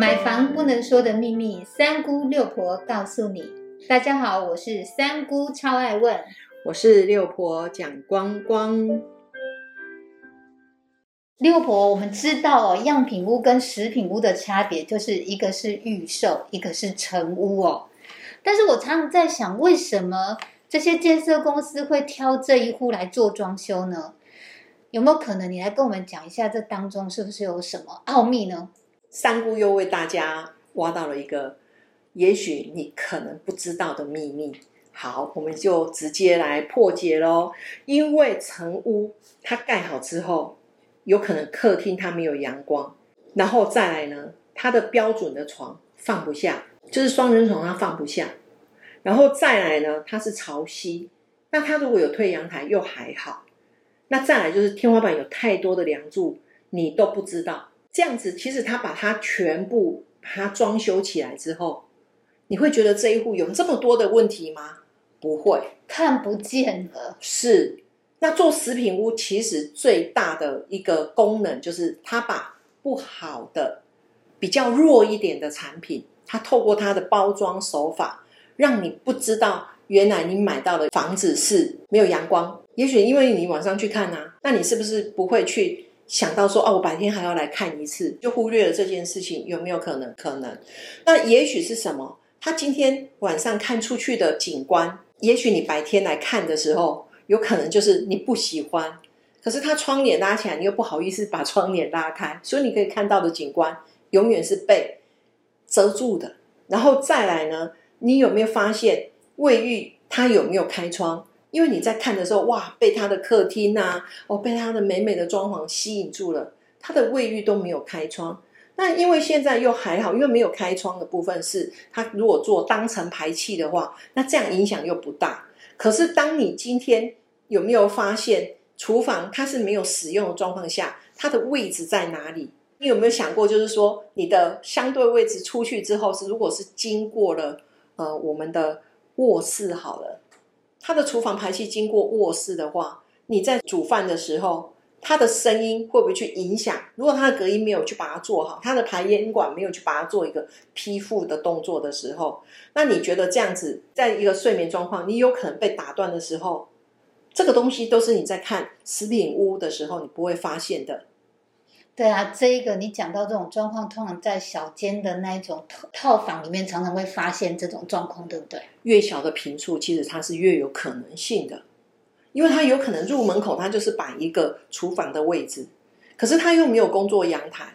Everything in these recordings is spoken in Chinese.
买房不能说的秘密，三姑六婆告诉你。大家好，我是三姑，超爱问。我是六婆蒋光光。六婆，我们知道哦，样品屋跟食品屋的差别就是一个是预售，一个是成屋哦。但是我常常在想，为什么这些建设公司会挑这一户来做装修呢？有没有可能你来跟我们讲一下，这当中是不是有什么奥秘呢？三姑又为大家挖到了一个也许你可能不知道的秘密。好，我们就直接来破解喽。因为成屋它盖好之后，有可能客厅它没有阳光，然后再来呢，它的标准的床放不下，就是双人床它放不下，然后再来呢，它是潮汐，那它如果有退阳台又还好，那再来就是天花板有太多的梁柱，你都不知道。这样子，其实他把它全部把它装修起来之后，你会觉得这一户有这么多的问题吗？不会，看不见了。是，那做食品屋其实最大的一个功能就是它把不好的、比较弱一点的产品，它透过它的包装手法，让你不知道原来你买到的房子是没有阳光。也许因为你晚上去看啊，那你是不是不会去？想到说哦，我白天还要来看一次，就忽略了这件事情，有没有可能？可能。那也许是什么？他今天晚上看出去的景观，也许你白天来看的时候，有可能就是你不喜欢。可是他窗帘拉起来，你又不好意思把窗帘拉开，所以你可以看到的景观永远是被遮住的。然后再来呢，你有没有发现卫浴它有没有开窗？因为你在看的时候，哇，被他的客厅呐，哦，被他的美美的装潢吸引住了。他的卫浴都没有开窗，那因为现在又还好，因为没有开窗的部分是，他如果做当成排气的话，那这样影响又不大。可是当你今天有没有发现，厨房它是没有使用的状况下，它的位置在哪里？你有没有想过，就是说你的相对位置出去之后，是如果是经过了呃我们的卧室好了。它的厨房排气经过卧室的话，你在煮饭的时候，它的声音会不会去影响？如果它的隔音没有去把它做好，它的排烟管没有去把它做一个批复的动作的时候，那你觉得这样子，在一个睡眠状况，你有可能被打断的时候，这个东西都是你在看食品屋的时候，你不会发现的。对啊，这一个你讲到这种状况，通常在小间的那一种套房里面，常常会发现这种状况，对不对？越小的平数，其实它是越有可能性的，因为它有可能入门口，它就是摆一个厨房的位置，可是它又没有工作阳台。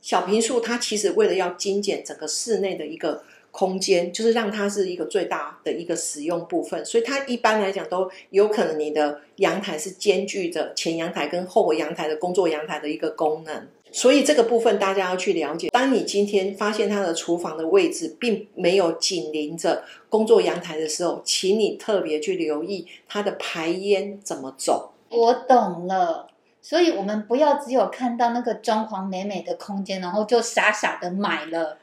小平数，它其实为了要精简整个室内的一个。空间就是让它是一个最大的一个使用部分，所以它一般来讲都有可能你的阳台是兼具着前阳台跟后阳台的工作阳台的一个功能，所以这个部分大家要去了解。当你今天发现它的厨房的位置并没有紧邻着工作阳台的时候，请你特别去留意它的排烟怎么走。我懂了，所以我们不要只有看到那个装潢美美的空间，然后就傻傻的买了。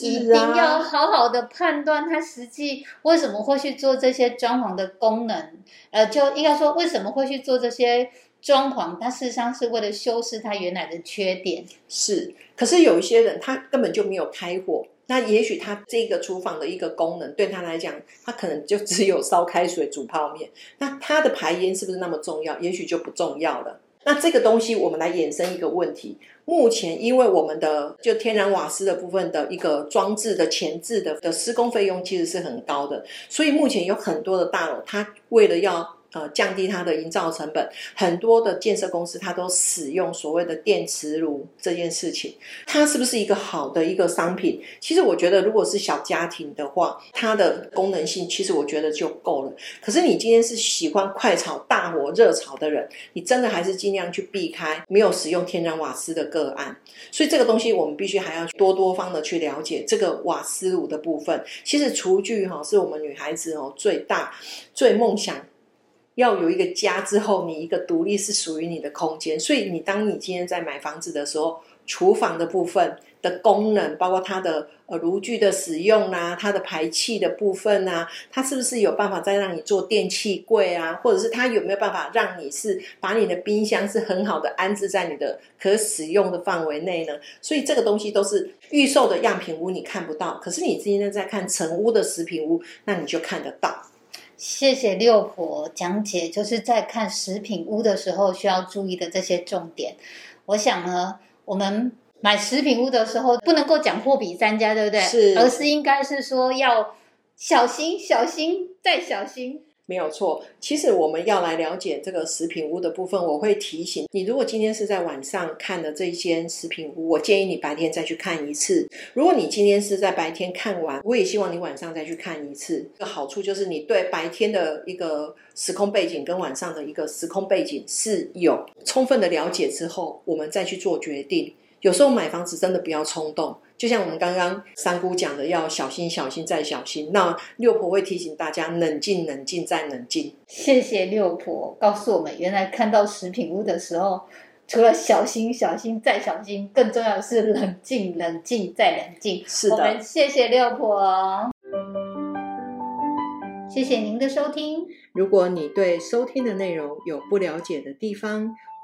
一定要好好的判断它实际为什么会去做这些装潢的功能，呃，就应该说为什么会去做这些装潢，它事实上是为了修饰它原来的缺点。是，可是有一些人他根本就没有开火，那也许他这个厨房的一个功能对他来讲，他可能就只有烧开水煮泡面，那他的排烟是不是那么重要？也许就不重要了。那这个东西，我们来衍生一个问题。目前，因为我们的就天然瓦斯的部分的一个装置的前置的的施工费用其实是很高的，所以目前有很多的大楼，它为了要。呃，降低它的营造成本，很多的建设公司它都使用所谓的电磁炉这件事情，它是不是一个好的一个商品？其实我觉得，如果是小家庭的话，它的功能性其实我觉得就够了。可是你今天是喜欢快炒、大火热炒的人，你真的还是尽量去避开没有使用天然瓦斯的个案。所以这个东西我们必须还要多多方的去了解这个瓦斯炉的部分。其实厨具哈是我们女孩子哦最大最梦想。要有一个家之后，你一个独立是属于你的空间。所以，你当你今天在买房子的时候，厨房的部分的功能，包括它的呃炉具的使用啊，它的排气的部分啊，它是不是有办法再让你做电器柜啊，或者是它有没有办法让你是把你的冰箱是很好的安置在你的可使用的范围内呢？所以这个东西都是预售的样品屋你看不到，可是你今天在看成屋的食品屋，那你就看得到。谢谢六婆讲解，就是在看食品屋的时候需要注意的这些重点。我想呢，我们买食品屋的时候不能够讲货比三家，对不对？是，而是应该是说要小心、小心再小心。没有错，其实我们要来了解这个食品屋的部分，我会提醒你，如果今天是在晚上看的这一间食品屋，我建议你白天再去看一次。如果你今天是在白天看完，我也希望你晚上再去看一次。个好处就是你对白天的一个时空背景跟晚上的一个时空背景是有充分的了解之后，我们再去做决定。有时候买房子真的不要冲动。就像我们刚刚三姑讲的，要小心、小心再小心。那六婆会提醒大家，冷静、冷静再冷静。谢谢六婆告诉我们，原来看到食品屋的时候，除了小心、小心再小心，更重要的是冷静、冷静再冷静。是的，我们谢谢六婆，谢谢您的收听。如果你对收听的内容有不了解的地方，